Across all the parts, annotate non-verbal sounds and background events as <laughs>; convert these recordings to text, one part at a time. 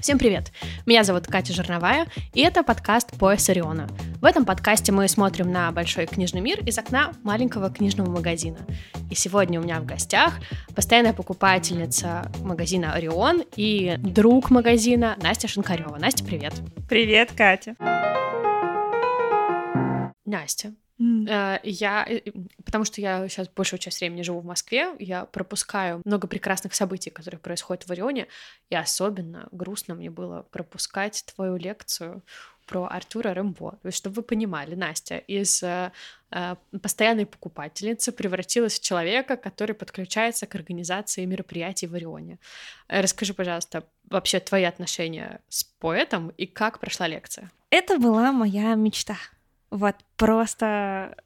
Всем привет! Меня зовут Катя Жирновая, и это подкаст «Пояс Ориона». В этом подкасте мы смотрим на большой книжный мир из окна маленького книжного магазина. И сегодня у меня в гостях постоянная покупательница магазина «Орион» и друг магазина Настя Шинкарева. Настя, привет! Привет, Катя! Настя, Mm. Я, э, потому что я сейчас большую часть времени живу в Москве, я пропускаю много прекрасных событий, которые происходят в Орионе, и особенно грустно мне было пропускать твою лекцию про Артура Рэмбо. То есть, чтобы вы понимали, Настя из э, э, постоянной покупательницы превратилась в человека, который подключается к организации мероприятий в Орионе. Расскажи, пожалуйста, вообще твои отношения с поэтом и как прошла лекция? Это была моя мечта. Вот просто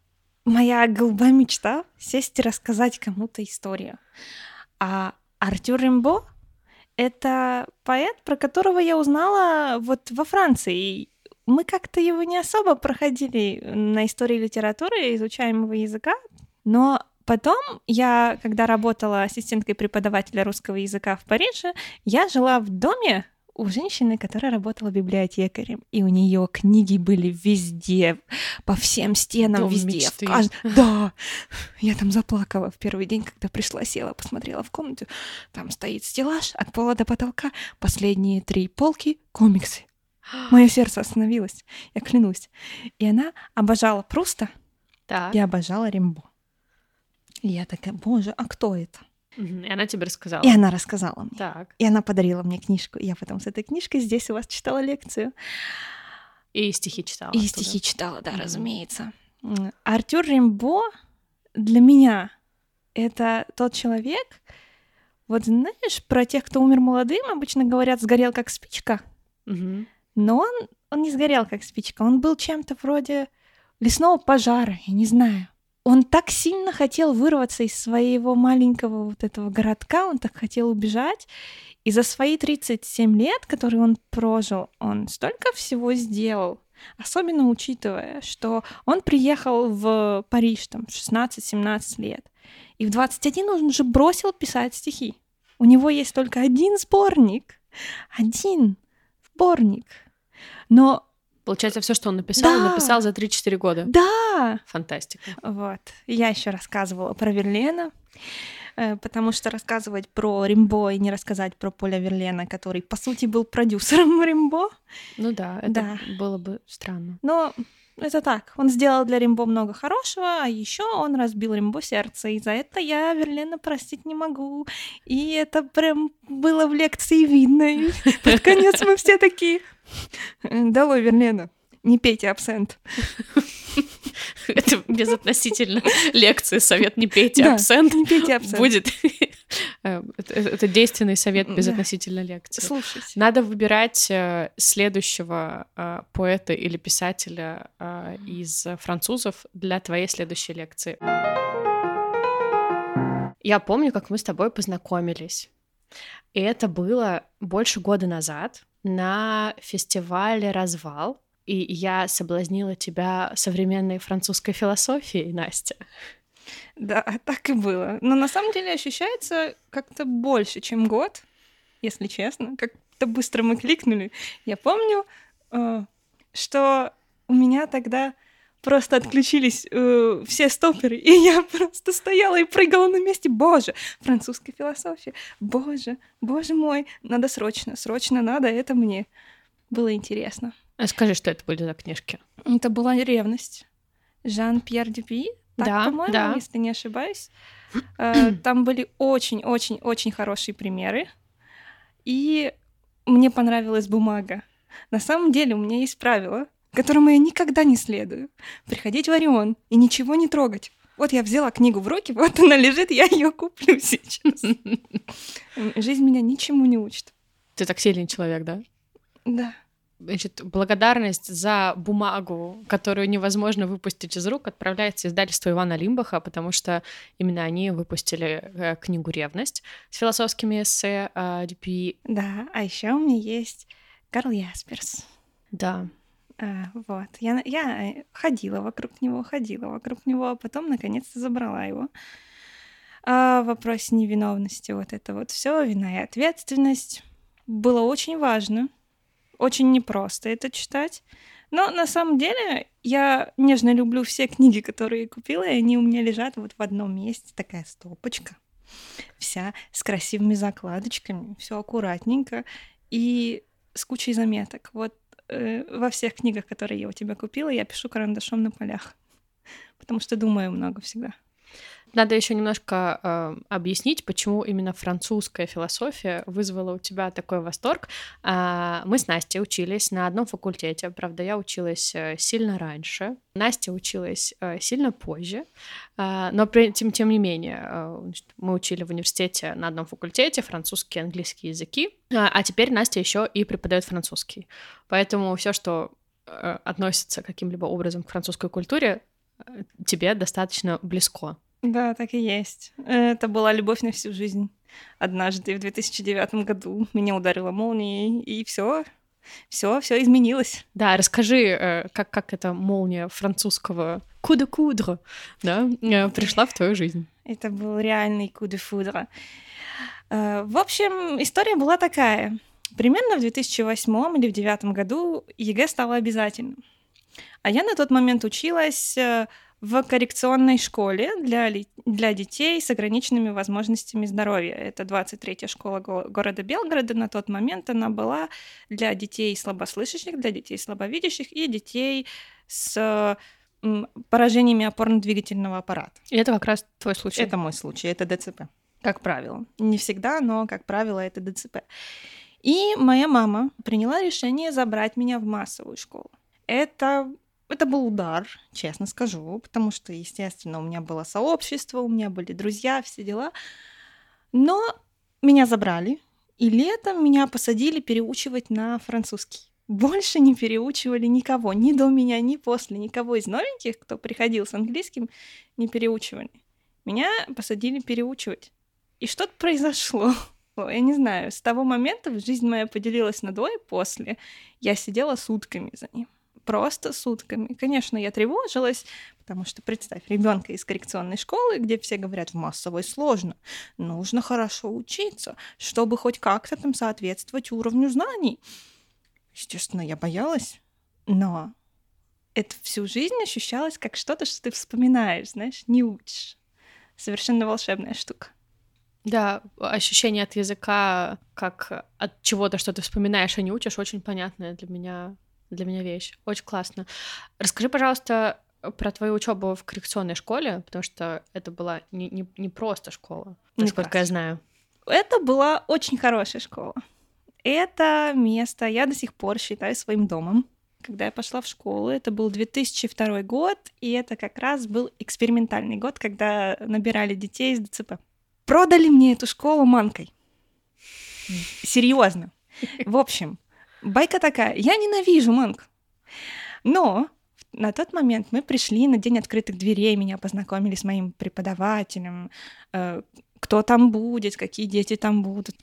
моя голубая мечта — сесть и рассказать кому-то историю. А Артюр Римбо — это поэт, про которого я узнала вот во Франции. Мы как-то его не особо проходили на истории литературы, изучаемого языка, но Потом я, когда работала ассистенткой преподавателя русского языка в Париже, я жила в доме, у женщины, которая работала библиотекарем, и у нее книги были везде, по всем стенам, Дом везде. Мечты. В кажд... Да, я там заплакала в первый день, когда пришла, села, посмотрела в комнату. Там стоит стеллаж от пола до потолка, последние три полки — комиксы. Мое сердце остановилось, я клянусь. И она обожала так. и обожала Римбо. И я такая, боже, а кто это? И она тебе рассказала. И она рассказала мне. Так. И она подарила мне книжку. И я потом с этой книжкой здесь у вас читала лекцию. И стихи читала. И оттуда. стихи читала, да, mm-hmm. разумеется. Артюр Римбо для меня это тот человек, вот знаешь, про тех, кто умер молодым, обычно говорят, сгорел как спичка. Mm-hmm. Но он, он не сгорел как спичка, он был чем-то вроде лесного пожара, я не знаю он так сильно хотел вырваться из своего маленького вот этого городка, он так хотел убежать. И за свои 37 лет, которые он прожил, он столько всего сделал. Особенно учитывая, что он приехал в Париж там 16-17 лет. И в 21 он уже бросил писать стихи. У него есть только один сборник. Один сборник. Но Получается, все, что он написал, да. он написал за 3-4 года. Да. Фантастика. Вот. Я еще рассказывала про Верлена, э, потому что рассказывать про Римбо и не рассказать про Поля Верлена, который, по сути, был продюсером <laughs> Римбо. Ну да, это да. было бы странно. Но это так. Он сделал для Римбо много хорошего, а еще он разбил Римбо сердце. И за это я Верлена простить не могу. И это прям было в лекции видно. И <laughs> под конец мы все такие, Долой Верлена, не пейте абсент. <laughs> <laughs> Это безотносительно <laughs> лекции совет «Не пейте абсент». не пейте абсент. Будет. <laughs> Э, это, действенный совет безотносительно лекции. Слушайте. Надо выбирать э, следующего э, поэта или писателя из французов для твоей следующей лекции. Я помню, как мы с тобой познакомились. И это было больше года назад на фестивале «Развал», и я соблазнила тебя современной французской философией, Настя. Да, <laughs> так и было. Но на самом деле ощущается как-то больше, чем год, если честно. Как-то быстро мы кликнули. Я помню, э, что у меня тогда просто отключились э, все стоперы, <laughs> и я просто стояла и прыгала на месте. Боже, французская философия. Боже, боже мой, надо срочно, срочно надо это мне. Было интересно. А скажи, что это были за книжки? Это была «Ревность». Жан-Пьер Дюпи, так, да, по-моему, да. если не ошибаюсь. Э, <clears throat> там были очень-очень-очень хорошие примеры. И мне понравилась бумага. На самом деле у меня есть правило которому я никогда не следую. Приходить в Орион и ничего не трогать. Вот я взяла книгу в руки, <laughs> вот она лежит, я ее куплю сейчас. <laughs> Жизнь меня ничему не учит. Ты так сильный человек, да? Да. Значит, благодарность за бумагу, которую невозможно выпустить из рук, отправляется издательство Ивана Лимбаха, потому что именно они выпустили э, книгу «Ревность» с философскими эссе э. Да, а еще у меня есть Карл Ясперс. Да, а, вот. Я, я э, ходила вокруг него, ходила вокруг него, а потом наконец-то забрала его. А в вопросе невиновности вот это вот все, вина и ответственность. было очень важно, очень непросто это читать. Но на самом деле я нежно люблю все книги, которые купила, и они у меня лежат вот в одном месте, такая стопочка, вся с красивыми закладочками, все аккуратненько и с кучей заметок. Вот э, во всех книгах, которые я у тебя купила, я пишу карандашом на полях, <laughs> потому что думаю много всегда. Надо еще немножко э, объяснить, почему именно французская философия вызвала у тебя такой восторг. Э, мы с Настей учились на одном факультете, правда, я училась э, сильно раньше, Настя училась э, сильно позже, э, но при, тем, тем не менее э, мы учили в университете на одном факультете французский и английский языки, э, а теперь Настя еще и преподает французский, поэтому все, что э, относится каким-либо образом к французской культуре, э, тебе достаточно близко. Да, так и есть. Это была любовь на всю жизнь. Однажды в 2009 году меня ударила молнией, и все, все, все изменилось. Да, расскажи, э, как, как эта молния французского куда кудро да, э, пришла в твою жизнь. Это был реальный coup de foudre. Э, в общем, история была такая. Примерно в 2008 или в 2009 году ЕГЭ стало обязательным. А я на тот момент училась в коррекционной школе для, для детей с ограниченными возможностями здоровья. Это 23-я школа го- города Белгорода. На тот момент она была для детей слабослышащих, для детей слабовидящих и детей с поражениями опорно-двигательного аппарата. И это как раз твой случай? Это мой случай, это ДЦП, как правило. Не всегда, но, как правило, это ДЦП. И моя мама приняла решение забрать меня в массовую школу. Это это был удар, честно скажу, потому что, естественно, у меня было сообщество, у меня были друзья, все дела. Но меня забрали, и летом меня посадили переучивать на французский. Больше не переучивали никого, ни до меня, ни после, никого из новеньких, кто приходил с английским, не переучивали. Меня посадили переучивать. И что-то произошло. <laughs> Я не знаю, с того момента жизнь моя поделилась на до и после. Я сидела сутками за ним просто сутками. Конечно, я тревожилась, потому что представь, ребенка из коррекционной школы, где все говорят, в массовой сложно, нужно хорошо учиться, чтобы хоть как-то там соответствовать уровню знаний. Естественно, я боялась, но это всю жизнь ощущалось как что-то, что ты вспоминаешь, знаешь, не учишь. Совершенно волшебная штука. Да, ощущение от языка, как от чего-то, что ты вспоминаешь, а не учишь, очень понятное для меня для меня вещь. Очень классно. Расскажи, пожалуйста, про твою учебу в коррекционной школе, потому что это была не, не, не просто школа, насколько я знаю. Это была очень хорошая школа. Это место я до сих пор считаю своим домом. Когда я пошла в школу, это был 2002 год, и это как раз был экспериментальный год, когда набирали детей из ДЦП. Продали мне эту школу манкой. <laughs> Серьезно. В общем, Байка такая, я ненавижу манг. Но на тот момент мы пришли на день открытых дверей, меня познакомили с моим преподавателем, э, кто там будет, какие дети там будут.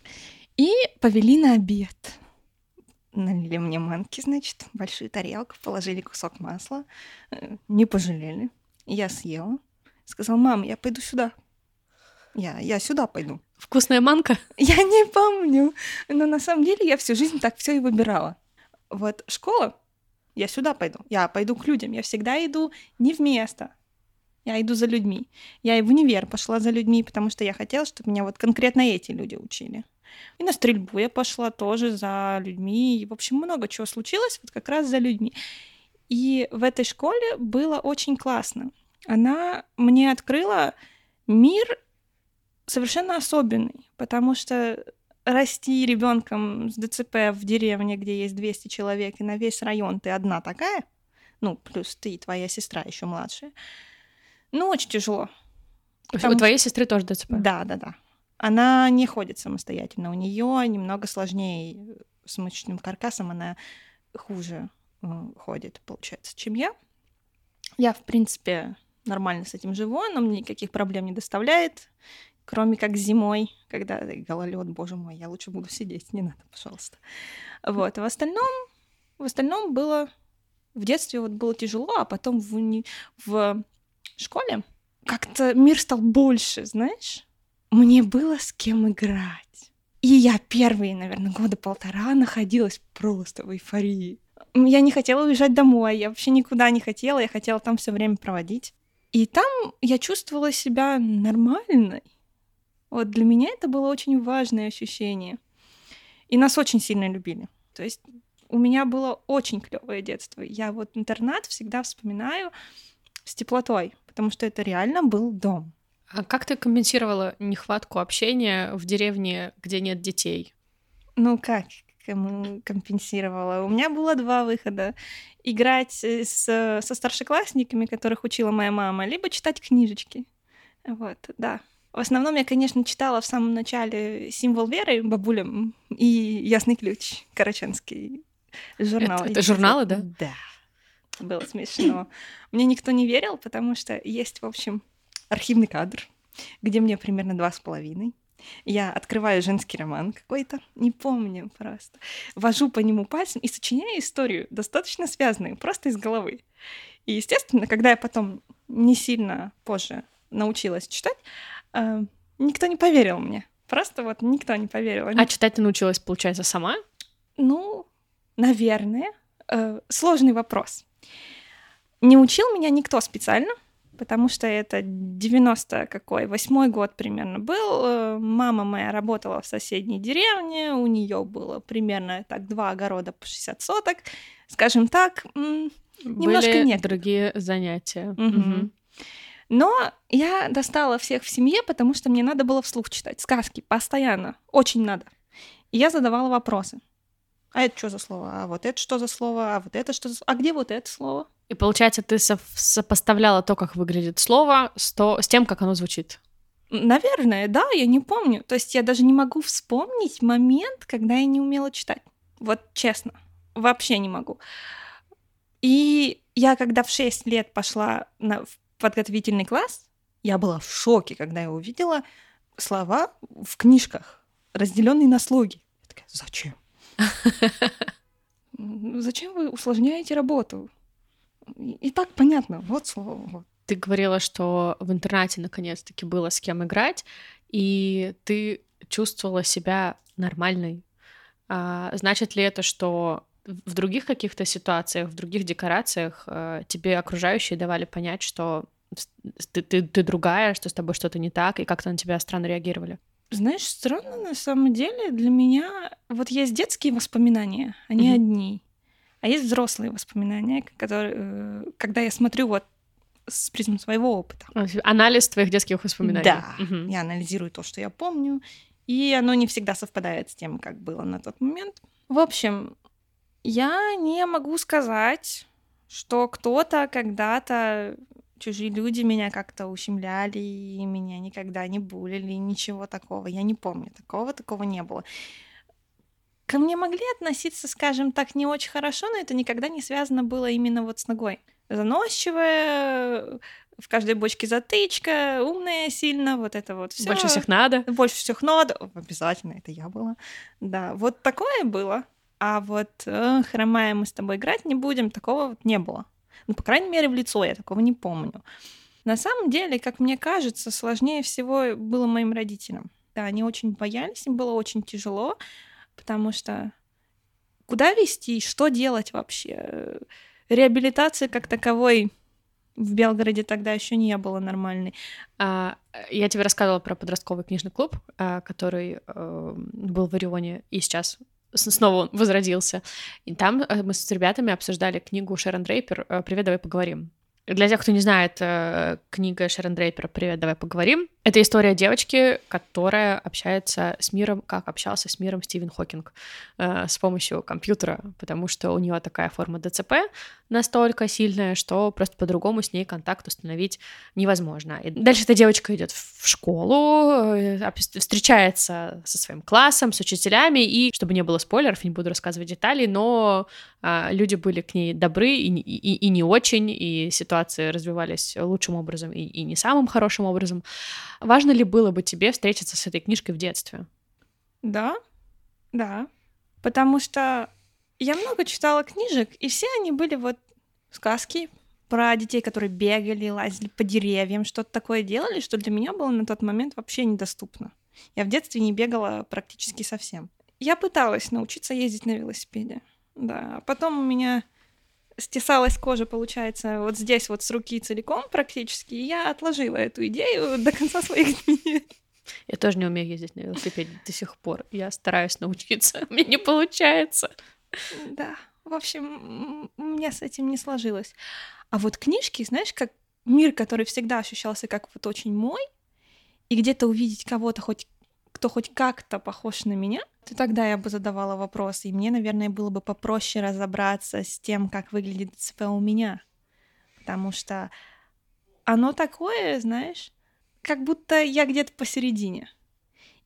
И повели на обед. Налили мне манки, значит, большую тарелку, положили кусок масла, э, не пожалели. Я съела. Сказал, мам, я пойду сюда. Я, я сюда пойду. Вкусная манка? Я не помню. Но на самом деле я всю жизнь так все и выбирала. Вот школа, я сюда пойду. Я пойду к людям. Я всегда иду не в место. Я иду за людьми. Я и в универ пошла за людьми, потому что я хотела, чтобы меня вот конкретно эти люди учили. И на стрельбу я пошла тоже за людьми. И, в общем, много чего случилось вот как раз за людьми. И в этой школе было очень классно. Она мне открыла мир совершенно особенный, потому что расти ребенком с ДЦП в деревне, где есть 200 человек, и на весь район ты одна такая, ну, плюс ты и твоя сестра еще младшая, ну, очень тяжело. У твоей сестры тоже ДЦП? Да, да, да. Она не ходит самостоятельно. У нее немного сложнее с мышечным каркасом, она хуже э, ходит, получается, чем я. Я, в принципе, нормально с этим живу, но мне никаких проблем не доставляет. Кроме как зимой, когда гололед, боже мой, я лучше буду сидеть, не надо, пожалуйста. Вот, в остальном, в остальном было в детстве вот было тяжело, а потом в, уни... в школе как-то мир стал больше, знаешь? Мне было с кем играть. И я первые, наверное, года полтора находилась просто в эйфории. Я не хотела уезжать домой, я вообще никуда не хотела, я хотела там все время проводить. И там я чувствовала себя нормальной. Вот для меня это было очень важное ощущение. И нас очень сильно любили. То есть у меня было очень клевое детство. Я вот интернат всегда вспоминаю с теплотой, потому что это реально был дом. А как ты компенсировала нехватку общения в деревне, где нет детей? Ну как компенсировала? У меня было два выхода. Играть э, с, со старшеклассниками, которых учила моя мама, либо читать книжечки. Вот, да. В основном я, конечно, читала в самом начале «Символ веры» бабулям и «Ясный ключ» Караченский журнал. Это, это журналы, да? Да. Было смешно. Мне никто не верил, потому что есть, в общем, архивный кадр, где мне примерно два с половиной. Я открываю женский роман какой-то, не помню просто. Вожу по нему пальцем и сочиняю историю, достаточно связанную, просто из головы. И, естественно, когда я потом не сильно позже научилась читать, э, никто не поверил мне. Просто вот никто не поверил. А читать ты научилась, получается, сама? Ну, наверное. Э, сложный вопрос. Не учил меня никто специально, потому что это 90 какой, восьмой год примерно был. Э, мама моя работала в соседней деревне, у нее было примерно так два огорода по 60 соток. Скажем так, немножко Были нет. другие занятия. Угу. Угу. Но я достала всех в семье, потому что мне надо было вслух читать сказки постоянно, очень надо. И я задавала вопросы. А это что за слово? А вот это что за слово? А вот это что за слово? А где вот это слово? И получается, ты со- сопоставляла то, как выглядит слово, с, то, с тем, как оно звучит. Наверное, да, я не помню. То есть я даже не могу вспомнить момент, когда я не умела читать. Вот честно, вообще не могу. И я, когда в 6 лет пошла на, в подготовительный класс, я была в шоке, когда я увидела слова в книжках, разделенные на слоги. Я такая, зачем? Зачем вы усложняете работу? И так понятно, вот слово. Ты говорила, что в интернате наконец-таки было с кем играть, и ты чувствовала себя нормальной. А, значит ли это, что в других каких-то ситуациях, в других декорациях э, тебе окружающие давали понять, что ты, ты, ты другая, что с тобой что-то не так, и как-то на тебя странно реагировали? Знаешь, странно на самом деле для меня вот есть детские воспоминания, они mm-hmm. одни, а есть взрослые воспоминания, которые, э, когда я смотрю вот с призмы своего опыта. А, анализ твоих детских воспоминаний. Да, угу. я анализирую то, что я помню, и оно не всегда совпадает с тем, как было на тот момент. В общем, я не могу сказать, что кто-то когда-то чужие люди меня как-то ущемляли, и меня никогда не булили, ничего такого. Я не помню, такого, такого не было. Ко мне могли относиться, скажем так, не очень хорошо, но это никогда не связано было именно вот с ногой. Заносчивая, в каждой бочке затычка, умная сильно, вот это вот все. Больше всех надо. Больше всех надо. Обязательно, это я была. Да, вот такое было. А вот э, хромая мы с тобой играть не будем, такого вот не было. Ну, по крайней мере, в лицо я такого не помню. На самом деле, как мне кажется, сложнее всего было моим родителям. Да, они очень боялись, им было очень тяжело, потому что куда вести, что делать вообще? Реабилитации как таковой в Белгороде тогда еще не было нормальной. А, я тебе рассказывала про подростковый книжный клуб, а, который э, был в Орионе и сейчас снова он возродился. И там э, мы с ребятами обсуждали книгу Шерон Дрейпер э, «Привет, давай поговорим». Для тех, кто не знает, э, книга Шерон Дрейпер «Привет, давай поговорим» — это история девочки, которая общается с миром, как общался с миром Стивен Хокинг э, с помощью компьютера, потому что у нее такая форма ДЦП настолько сильная, что просто по-другому с ней контакт установить невозможно. И дальше эта девочка идет в школу, э, встречается со своим классом, с учителями, и, чтобы не было спойлеров, не буду рассказывать деталей, но э, люди были к ней добры и, и, и не очень, и ситуации развивались лучшим образом и, и не самым хорошим образом. Важно ли было бы тебе встретиться с этой книжкой в детстве? Да, да. Потому что я много читала книжек, и все они были вот сказки про детей, которые бегали, лазили по деревьям, что-то такое делали, что для меня было на тот момент вообще недоступно. Я в детстве не бегала практически совсем. Я пыталась научиться ездить на велосипеде. Да, а потом у меня стесалась кожа, получается, вот здесь вот с руки целиком практически, и я отложила эту идею до конца своих <laughs> дней. Я тоже не умею ездить на велосипеде до сих пор. Я стараюсь научиться, <laughs> мне не получается. Да, в общем, у меня с этим не сложилось. А вот книжки, знаешь, как мир, который всегда ощущался как вот очень мой, и где-то увидеть кого-то хоть кто хоть как-то похож на меня, то тогда я бы задавала вопросы, и мне, наверное, было бы попроще разобраться с тем, как выглядит ДЦП у меня. Потому что оно такое, знаешь, как будто я где-то посередине.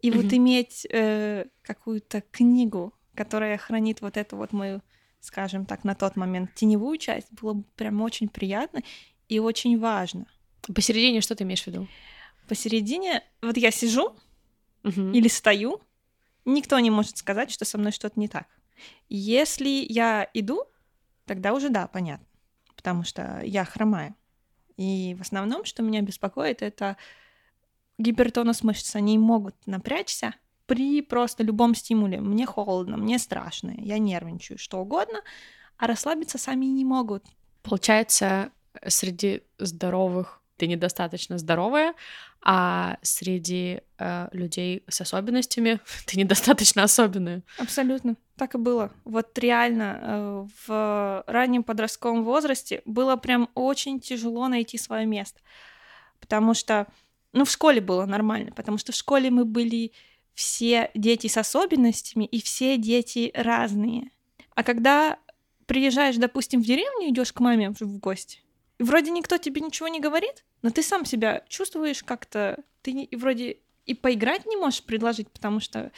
И mm-hmm. вот иметь э, какую-то книгу, которая хранит вот эту вот мою, скажем так, на тот момент теневую часть, было бы прям очень приятно и очень важно. Посередине что ты имеешь в виду? Посередине, вот я сижу угу. или стою, никто не может сказать, что со мной что-то не так. Если я иду, тогда уже да, понятно, потому что я хромаю. И в основном, что меня беспокоит, это гипертонус мышц. Они могут напрячься при просто любом стимуле. Мне холодно, мне страшно, я нервничаю, что угодно, а расслабиться сами не могут. Получается, среди здоровых ты недостаточно здоровая, а среди э, людей с особенностями <laughs> ты недостаточно особенная. Абсолютно. Так и было. Вот реально э, в раннем подростковом возрасте было прям очень тяжело найти свое место. Потому что, ну, в школе было нормально, потому что в школе мы были все дети с особенностями и все дети разные. А когда приезжаешь, допустим, в деревню, идешь к маме в гости, вроде никто тебе ничего не говорит, но ты сам себя чувствуешь как-то, ты не, вроде и поиграть не можешь предложить, потому что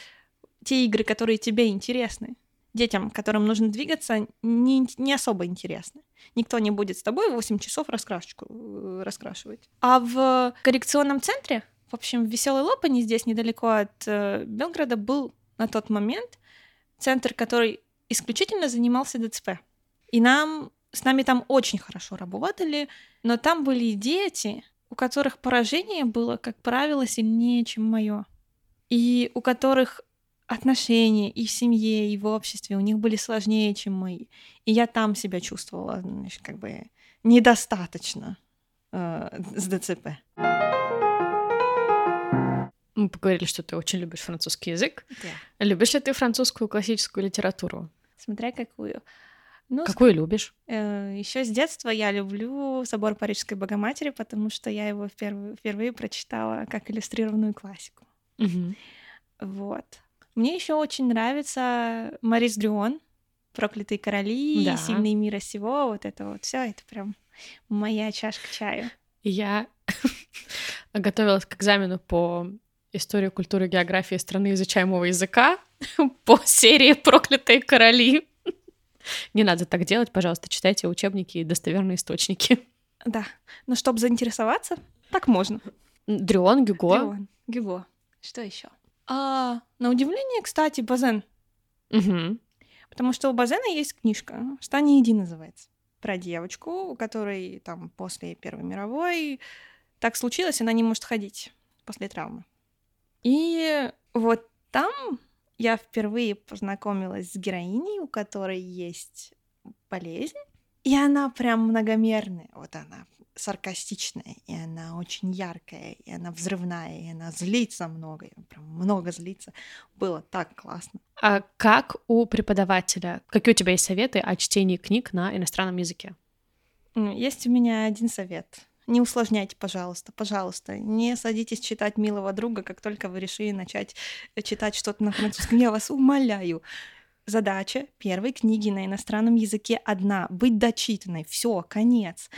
те игры, которые тебе интересны, детям, которым нужно двигаться, не, не особо интересны. Никто не будет с тобой 8 часов раскрашечку э, раскрашивать. А в коррекционном центре, в общем, в Веселой Лопани, здесь недалеко от э, Белграда, был на тот момент центр, который исключительно занимался ДЦП. И нам с нами там очень хорошо работали, но там были дети, у которых поражение было, как правило, сильнее, чем мое. И у которых отношения и в семье, и в обществе у них были сложнее, чем мои. И я там себя чувствовала, значит, как бы недостаточно э, с ДЦП. Мы поговорили, что ты очень любишь французский язык. Да. Любишь ли ты французскую классическую литературу? Смотря какую. Ну, Какую любишь? Э, Еще с детства я люблю собор Парижской Богоматери, потому что я его впервые, впервые прочитала как иллюстрированную классику. Угу. Вот. Мне еще очень нравится Марис Дрюон, Проклятые короли, да. Сильные мира сего, вот это вот все, это прям моя чашка чая. Я <laughs> готовилась к экзамену по истории, культуры, географии страны изучаемого языка <laughs> по серии «Проклятые короли». Не надо так делать, пожалуйста, читайте учебники и достоверные источники. Да, но чтобы заинтересоваться, так можно. Дрион, Гюго. Дрион, Гюго. Что еще? А, на удивление, кстати, Базен. Угу. Потому что у Базена есть книжка, «Стань иди» называется, про девочку, у которой там после Первой мировой так случилось, она не может ходить после травмы. И вот там я впервые познакомилась с героиней, у которой есть болезнь, и она прям многомерная. Вот она саркастичная, и она очень яркая, и она взрывная, и она злится много, и прям много злится. Было так классно. А как у преподавателя? Какие у тебя есть советы о чтении книг на иностранном языке? Есть у меня один совет. Не усложняйте, пожалуйста, пожалуйста. Не садитесь читать «Милого друга», как только вы решили начать э, читать что-то на французском. Я вас умоляю. Задача первой книги на иностранном языке одна — быть дочитанной. Все, конец.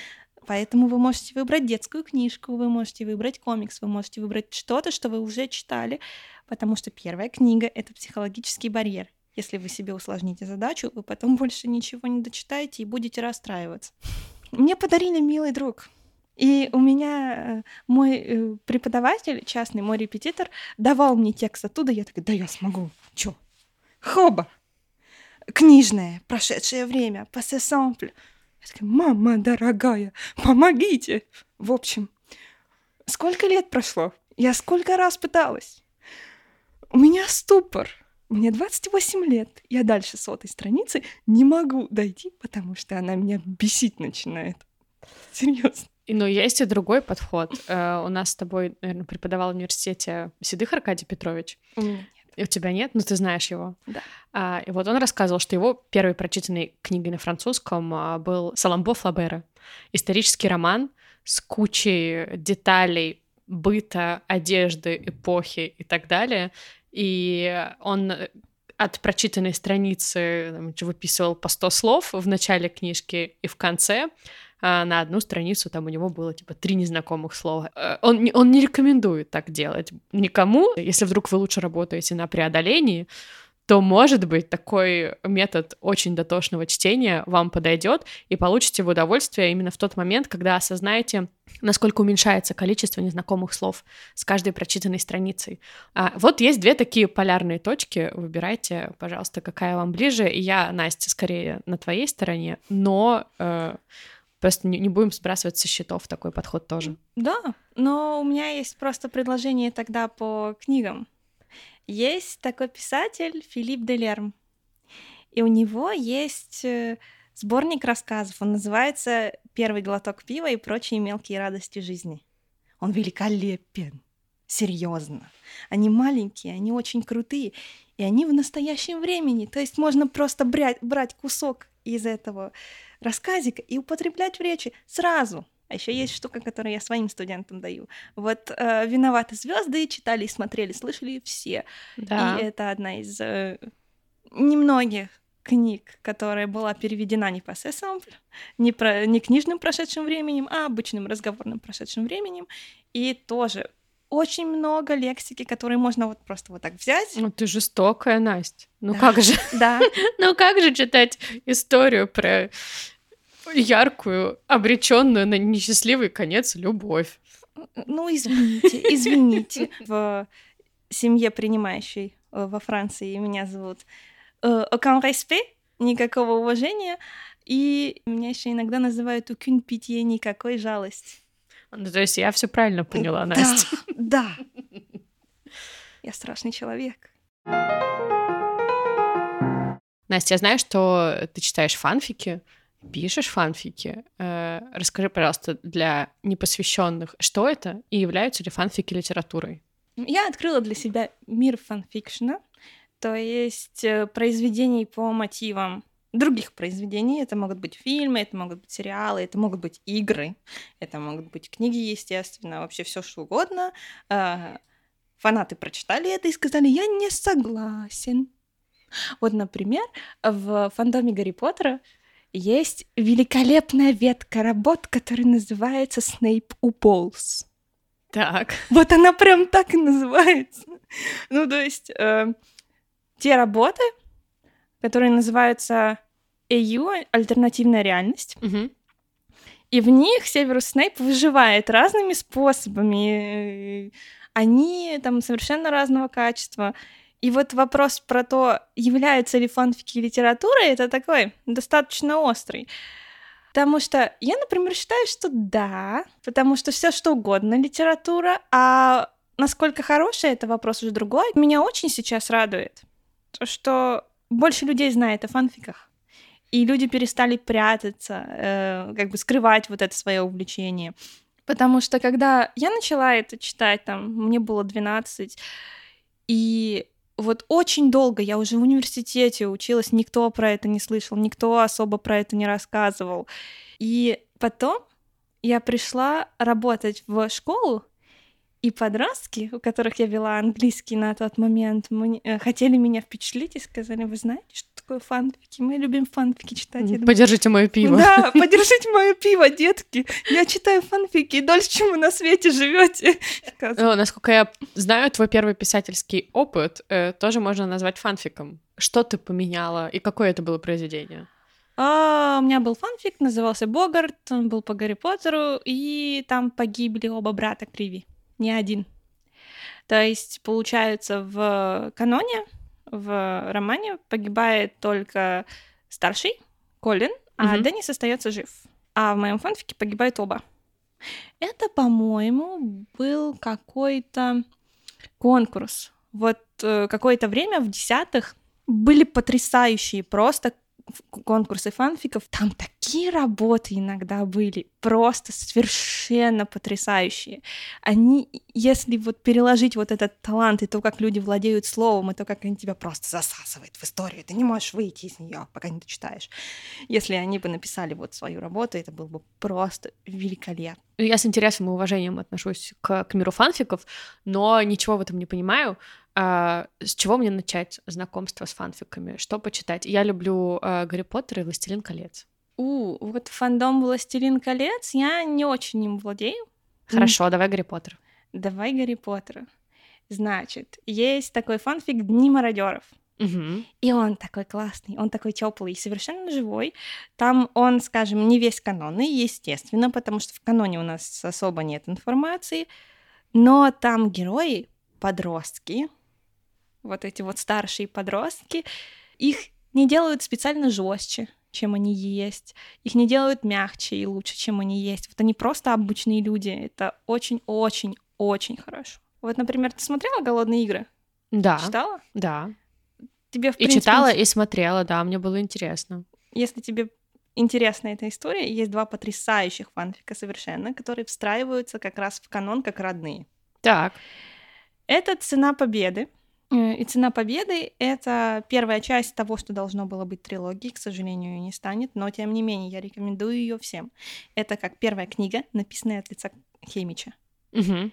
Поэтому вы можете выбрать детскую книжку, вы можете выбрать комикс, вы можете выбрать что-то, что вы уже читали, потому что первая книга — это психологический барьер. Если вы себе усложните задачу, вы потом больше ничего не дочитаете и будете расстраиваться. Мне подарили милый друг. И у меня э, мой э, преподаватель, частный мой репетитор, давал мне текст оттуда, я такая, да я смогу, чё? Хоба! Книжное, прошедшее время, пассе сампль. Я такая, мама дорогая, помогите! В общем, сколько лет прошло? Я сколько раз пыталась? у меня ступор. Мне 28 лет. Я дальше сотой страницы не могу дойти, потому что она меня бесить начинает. Серьезно. Но есть и другой подход. Uh, <laughs> у нас с тобой, наверное, преподавал в университете Седых Аркадий Петрович. И у тебя нет, но ты знаешь его. Да. Uh, и вот он рассказывал, что его первой прочитанной книгой на французском uh, был «Саламбо Флабера». Исторический роман с кучей деталей быта, одежды, эпохи и так далее. И он от прочитанной страницы там, выписывал по 100 слов в начале книжки и в конце, а на одну страницу там у него было типа три незнакомых слова. Э, он, он не рекомендует так делать никому. Если вдруг вы лучше работаете на преодолении, то, может быть, такой метод очень дотошного чтения вам подойдет, и получите вы удовольствие именно в тот момент, когда осознаете, насколько уменьшается количество незнакомых слов с каждой прочитанной страницей. А, вот есть две такие полярные точки. Выбирайте, пожалуйста, какая вам ближе. И я, Настя, скорее на твоей стороне, но э, просто не, не будем сбрасывать со счетов такой подход тоже. Да, но у меня есть просто предложение тогда по книгам. Есть такой писатель Филипп Делерм, и у него есть э, сборник рассказов. Он называется «Первый глоток пива и прочие мелкие радости жизни». Он великолепен, серьезно. Они маленькие, они очень крутые, и они в настоящем времени. То есть можно просто брать, брать кусок из этого рассказика и употреблять в речи сразу. А еще есть штука, которую я своим студентам даю. Вот э, «Виноваты звезды» читали, смотрели, слышали все. Да. И это одна из э, немногих книг, которая была переведена не по сессамплю, не, про, не книжным прошедшим временем, а обычным разговорным прошедшим временем. И тоже очень много лексики, которые можно вот просто вот так взять. Ну ты жестокая, Настя. Ну да. как же? <laughs> Да. <laughs> ну как же читать историю про яркую, обреченную на несчастливый конец любовь. Ну, извините, <laughs> извините. В семье, принимающей э, во Франции, меня зовут Aucun respect, никакого уважения, и меня еще иногда называют aucune pitié, никакой жалости. Ну, то есть я все правильно поняла, Настя. <laughs> Да. Я страшный человек. Настя, я знаю, что ты читаешь фанфики, пишешь фанфики. Э, расскажи, пожалуйста, для непосвященных, что это и являются ли фанфики литературой? Я открыла для себя мир фанфикшена, то есть э, произведений по мотивам других произведений. Это могут быть фильмы, это могут быть сериалы, это могут быть игры, это могут быть книги, естественно, вообще все что угодно. Э, фанаты прочитали это и сказали, я не согласен. Вот, например, в фандоме Гарри Поттера есть великолепная ветка работ, которая называется Снейп уполз. Так. Вот она прям так и называется. Ну, то есть э, те работы, которые называются AU, альтернативная реальность, угу. и в них Северус Снейп выживает разными способами. Они там совершенно разного качества. И вот вопрос про то, являются ли фанфики литературой, это такой достаточно острый. Потому что я, например, считаю, что да, потому что все что угодно литература, а насколько хорошая, это вопрос уже другой. Меня очень сейчас радует, то, что больше людей знает о фанфиках. И люди перестали прятаться, э, как бы скрывать вот это свое увлечение. Потому что когда я начала это читать, там, мне было 12, и вот очень долго я уже в университете училась, никто про это не слышал, никто особо про это не рассказывал. И потом я пришла работать в школу, и подростки, у которых я вела английский на тот момент, мы, э, хотели меня впечатлить и сказали, вы знаете, что такое фанфики? Мы любим фанфики читать. Думаю, подержите мое пиво. Да, <laughs> подержите мое пиво, детки. Я читаю фанфики дольше, чем вы на свете живете. <laughs> Насколько я знаю, твой первый писательский опыт э, тоже можно назвать фанфиком. Что ты поменяла и какое это было произведение? А, у меня был фанфик, назывался Богарт, он был по Гарри Поттеру, и там погибли оба брата Криви не один. То есть, получается, в каноне, в романе погибает только старший, Колин, а угу. Деннис остается жив. А в моем фанфике погибают оба. Это, по-моему, был какой-то конкурс. Вот э, какое-то время в десятых были потрясающие просто конкурсы фанфиков, там такие работы иногда были, просто совершенно потрясающие. Они, если вот переложить вот этот талант и то, как люди владеют словом, и то, как они тебя просто засасывают в историю, ты не можешь выйти из нее, пока не дочитаешь. Если они бы написали вот свою работу, это было бы просто великолепно. Я с интересом и уважением отношусь к, к миру фанфиков, но ничего в этом не понимаю. А, с чего мне начать знакомство с фанфиками? Что почитать? Я люблю а, Гарри Поттер и Властелин колец. У, вот фандом Властелин колец я не очень им владею. Хорошо, mm. давай Гарри Поттер. Давай Гарри Поттера. Значит, есть такой фанфик Дни мародеров. Угу. И он такой классный, он такой теплый, совершенно живой. Там он, скажем, не весь канонный, естественно, потому что в каноне у нас особо нет информации. Но там герои подростки, вот эти вот старшие подростки, их не делают специально жестче, чем они есть. Их не делают мягче и лучше, чем они есть. Вот они просто обычные люди. Это очень-очень-очень хорошо. Вот, например, ты смотрела «Голодные игры»? Да. Читала? Да. Тебе, в и принципе, читала, и смотрела, да, мне было интересно. Если тебе интересна эта история, есть два потрясающих фанфика совершенно, которые встраиваются как раз в канон как родные. Так. Это «Цена победы», и «Цена победы» — это первая часть того, что должно было быть трилогией, к сожалению, не станет, но тем не менее я рекомендую ее всем. Это как первая книга, написанная от лица Хемича. Угу.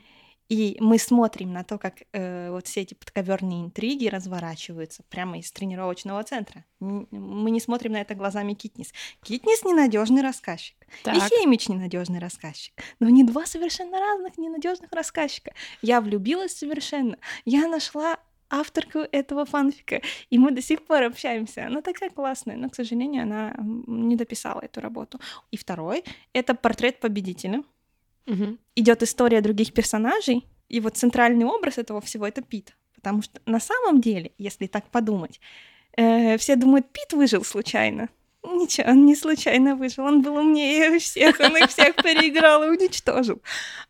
И мы смотрим на то, как э, вот все эти подковерные интриги разворачиваются прямо из тренировочного центра. Мы не смотрим на это глазами Китнис. Китнис ненадежный рассказчик. Так. И Хеймич ненадежный рассказчик. Но не два совершенно разных ненадежных рассказчика. Я влюбилась совершенно. Я нашла авторку этого фанфика, и мы до сих пор общаемся. Она такая классная, но, к сожалению, она не дописала эту работу. И второй — это портрет победителя. Угу. Идет история других персонажей, и вот центральный образ этого всего — это Пит. Потому что на самом деле, если так подумать, э, все думают, Пит выжил случайно. Ничего, он не случайно выжил, он был умнее всех, он их всех переиграл и уничтожил.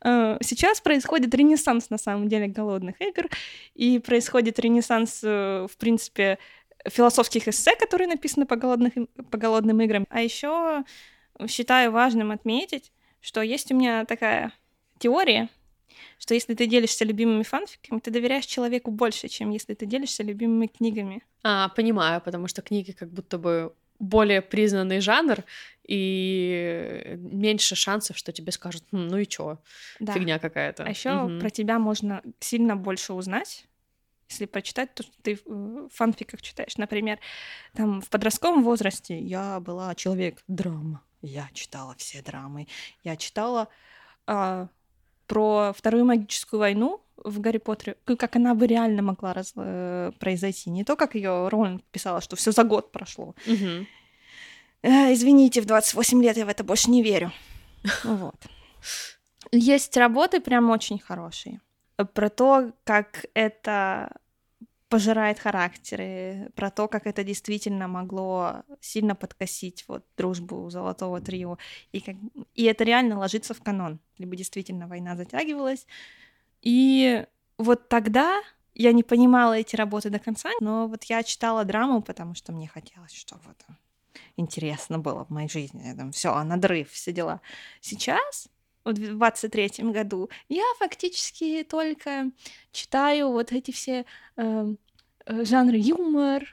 А, сейчас происходит ренессанс, на самом деле, голодных игр, и происходит ренессанс, э, в принципе, философских эссе, которые написаны по, голодных, по голодным играм. А еще считаю важным отметить, что есть у меня такая теория, что если ты делишься любимыми фанфиками, ты доверяешь человеку больше, чем если ты делишься любимыми книгами. А, понимаю, потому что книги как будто бы более признанный жанр, и меньше шансов, что тебе скажут, хм, ну и чё, да. фигня какая-то. А еще угу. про тебя можно сильно больше узнать, если прочитать то, что ты в фанфиках читаешь. Например, там в подростковом возрасте я была человек драма. Я читала все драмы. Я читала а, про Вторую магическую войну в Гарри Поттере, как она бы реально могла раз, э, произойти. Не то, как ее Роланд писала, что все за год прошло. Угу. Э, извините, в 28 лет я в это больше не верю. <laughs> Вот. Есть работы прям очень хорошие про то, как это пожирает характеры, про то, как это действительно могло сильно подкосить вот дружбу золотого трио, и, как... и это реально ложится в канон, либо действительно война затягивалась. И вот тогда я не понимала эти работы до конца, но вот я читала драму, потому что мне хотелось, чтобы вот интересно было в моей жизни. Там все, надрыв, все дела. Сейчас в 23 году, я фактически только читаю вот эти все э, э, жанры юмор,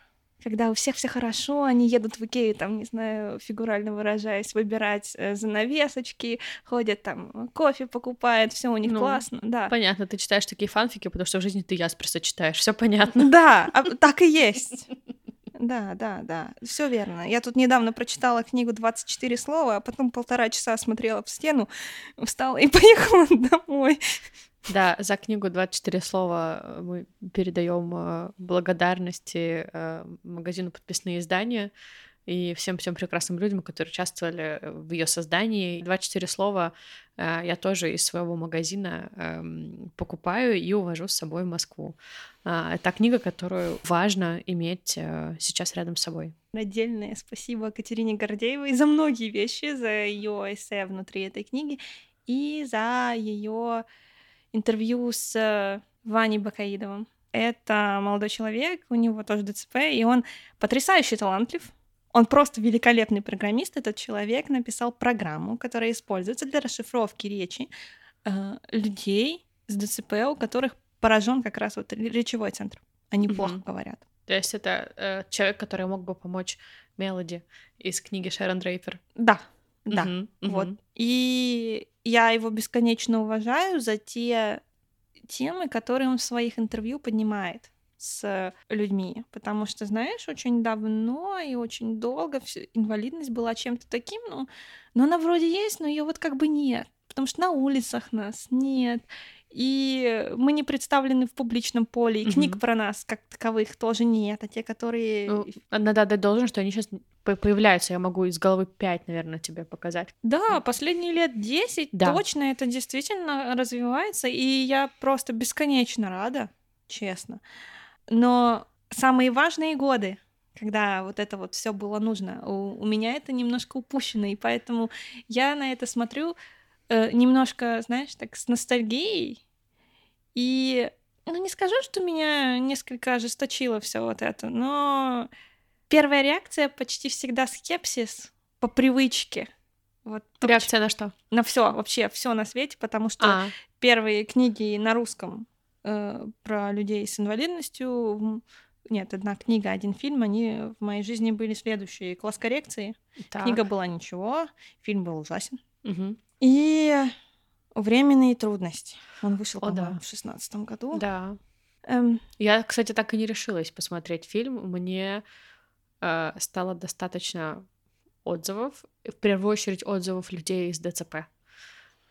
когда у всех все хорошо, они едут в Икею, там, не знаю, фигурально выражаясь, выбирать э, занавесочки, ходят там, кофе покупают, все у них ну, классно, да. Понятно, ты читаешь такие фанфики, потому что в жизни ты Ясперса читаешь, все понятно. Да, а, так и есть. <laughs> Да, да, да, все верно. Я тут недавно прочитала книгу 24 слова, а потом полтора часа смотрела в стену, встала и <laughs> поехала домой. Да, за книгу 24 слова мы передаем э, благодарности э, магазину подписные издания и всем-всем прекрасным людям, которые участвовали в ее создании. 24 слова э, я тоже из своего магазина эм, покупаю и увожу с собой в Москву. А, это книга, которую важно иметь э, сейчас рядом с собой. Отдельное спасибо Катерине Гордеевой за многие вещи, за ее эссе внутри этой книги и за ее интервью с Ваней Бакаидовым Это молодой человек, у него тоже ДЦП, и он потрясающе талантлив. Он просто великолепный программист. Этот человек написал программу, которая используется для расшифровки речи э, людей с ДЦП, у которых поражен как раз вот речевой центр. Они угу. плохо говорят. То есть это э, человек, который мог бы помочь Мелоди из книги Шерон Дрейпер. Да, да, угу, вот. Угу. И я его бесконечно уважаю за те темы, которые он в своих интервью поднимает с людьми, потому что, знаешь, очень давно и очень долго инвалидность была чем-то таким, ну, но она вроде есть, но ее вот как бы нет, потому что на улицах нас нет, и мы не представлены в публичном поле, и книг mm-hmm. про нас как таковых тоже нет, а те, которые... Ну, надо отдать должен, что они сейчас появляются, я могу из головы 5, наверное, тебе показать. Да, последние лет 10 да. точно это действительно развивается, и я просто бесконечно рада, честно. Но самые важные годы, когда вот это вот все было нужно, у, у меня это немножко упущено, и поэтому я на это смотрю э, немножко, знаешь, так с ностальгией. И, ну, не скажу, что меня несколько ожесточило все вот это, но первая реакция почти всегда скепсис по привычке. Вот, реакция на что? На все, вообще все на свете, потому что а. первые книги на русском э, про людей с инвалидностью нет, одна книга, один фильм, они в моей жизни были следующие. Класс коррекции. Так. Книга была ничего, фильм был ужасен. Угу. И временные трудности. Он вышел, О, да. в шестнадцатом году. Да. Эм... Я, кстати, так и не решилась посмотреть фильм. Мне э, стало достаточно отзывов, в первую очередь отзывов людей из ДЦП,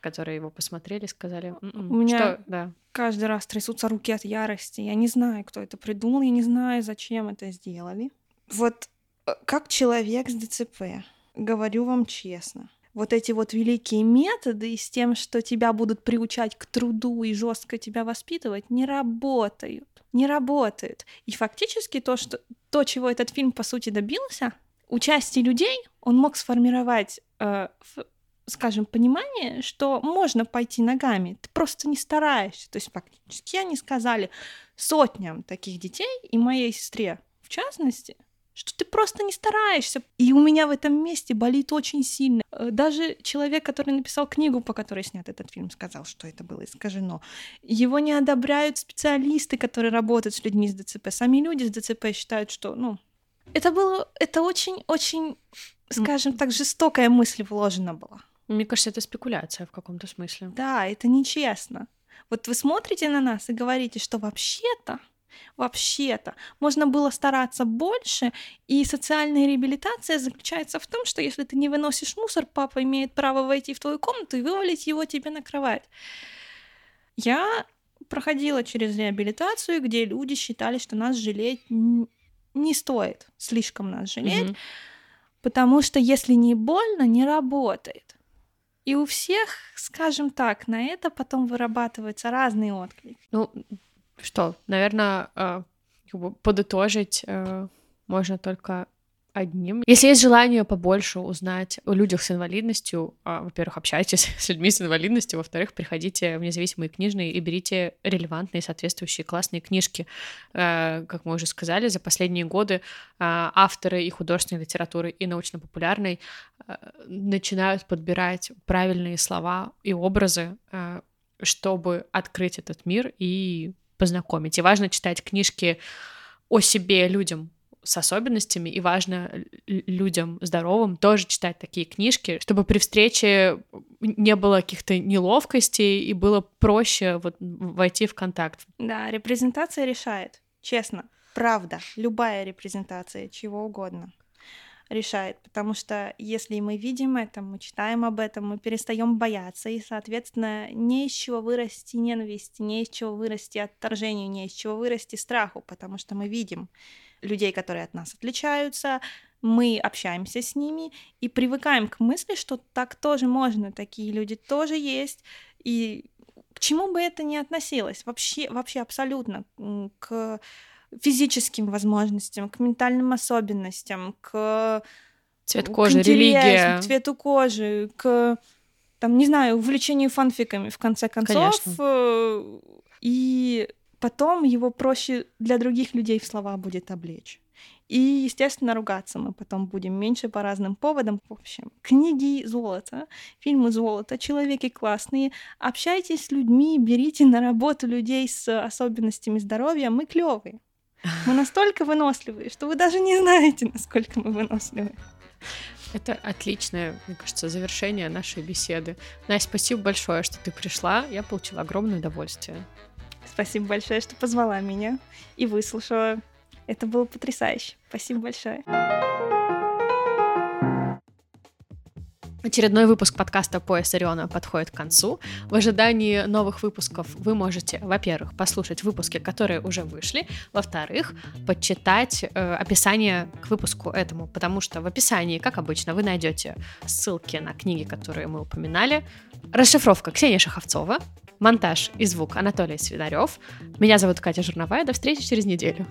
которые его посмотрели, сказали, «М-м, у меня что, да. каждый раз трясутся руки от ярости. Я не знаю, кто это придумал, я не знаю, зачем это сделали. Вот э, как человек с ДЦП, говорю вам честно, вот эти вот великие методы с тем, что тебя будут приучать к труду и жестко тебя воспитывать, не работают. Не работают. И фактически то, что, то чего этот фильм, по сути, добился, участие людей, он мог сформировать, э, скажем, понимание, что можно пойти ногами, ты просто не стараешься. То есть фактически они сказали сотням таких детей и моей сестре, в частности, что ты просто не стараешься. И у меня в этом месте болит очень сильно. Э, даже человек, который написал книгу, по которой снят этот фильм, сказал, что это было искажено. Его не одобряют специалисты, которые работают с людьми с ДЦП. Сами люди с ДЦП считают, что, ну, это было, это очень-очень, скажем так, жестокая мысль вложена была. Мне кажется, это спекуляция в каком-то смысле. Да, это нечестно. Вот вы смотрите на нас и говорите, что вообще-то вообще-то. Можно было стараться больше, и социальная реабилитация заключается в том, что если ты не выносишь мусор, папа имеет право войти в твою комнату и вывалить его тебе на кровать. Я проходила через реабилитацию, где люди считали, что нас жалеть не стоит, слишком нас жалеть, mm-hmm. потому что если не больно, не работает. И у всех, скажем так, на это потом вырабатывается разный отклик. Ну, что, наверное, э, подытожить э, можно только одним. Если есть желание побольше узнать о людях с инвалидностью, а, во-первых, общайтесь <laughs> с людьми с инвалидностью, во-вторых, приходите в независимые книжные и берите релевантные, соответствующие классные книжки. Э, как мы уже сказали, за последние годы авторы и художественной литературы, и научно-популярной начинают подбирать правильные слова и образы, чтобы открыть этот мир и познакомить. И важно читать книжки о себе людям с особенностями, и важно людям здоровым тоже читать такие книжки, чтобы при встрече не было каких-то неловкостей и было проще вот войти в контакт. Да, репрезентация решает, честно. Правда, любая репрезентация, чего угодно решает, потому что если мы видим это, мы читаем об этом, мы перестаем бояться, и, соответственно, не из чего вырасти ненависти, не из чего вырасти отторжению, не из чего вырасти страху, потому что мы видим людей, которые от нас отличаются, мы общаемся с ними и привыкаем к мысли, что так тоже можно, такие люди тоже есть, и к чему бы это ни относилось, вообще, вообще абсолютно к физическим возможностям, к ментальным особенностям, к цвет кожи, к религия, к цвету кожи, к там не знаю увлечению фанфиками в конце концов. Конечно. Э, и потом его проще для других людей в слова будет облечь. И, естественно, ругаться мы потом будем меньше по разным поводам. В общем, книги золото, фильмы золото, человеки классные. Общайтесь с людьми, берите на работу людей с особенностями здоровья. Мы клевые. Мы <laughs> настолько выносливые, что вы даже не знаете, насколько мы выносливые. Это отличное, мне кажется, завершение нашей беседы. Настя, спасибо большое, что ты пришла. Я получила огромное удовольствие. Спасибо большое, что позвала меня и выслушала. Это было потрясающе. Спасибо большое. Очередной выпуск подкаста «Пояс Ориона» подходит к концу. В ожидании новых выпусков вы можете, во-первых, послушать выпуски, которые уже вышли, во-вторых, почитать э, описание к выпуску этому, потому что в описании, как обычно, вы найдете ссылки на книги, которые мы упоминали, расшифровка Ксения Шаховцова, монтаж и звук Анатолий Свидарев. Меня зовут Катя Журновая. До встречи через неделю.